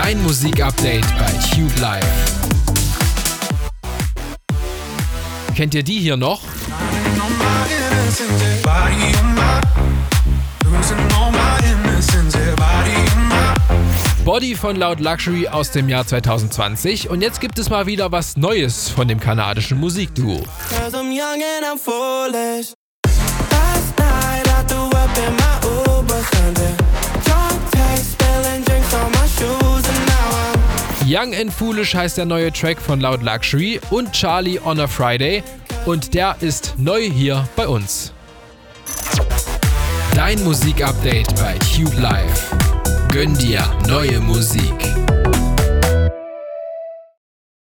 Dein Musikupdate bei Cube Live. Kennt ihr die hier noch? Body von Loud Luxury aus dem Jahr 2020 und jetzt gibt es mal wieder was Neues von dem kanadischen Musikduo. Young and Foolish heißt der neue Track von Loud Luxury und Charlie on a Friday und der ist neu hier bei uns. Dein Musikupdate bei Cube Live. Gönn dir neue Musik.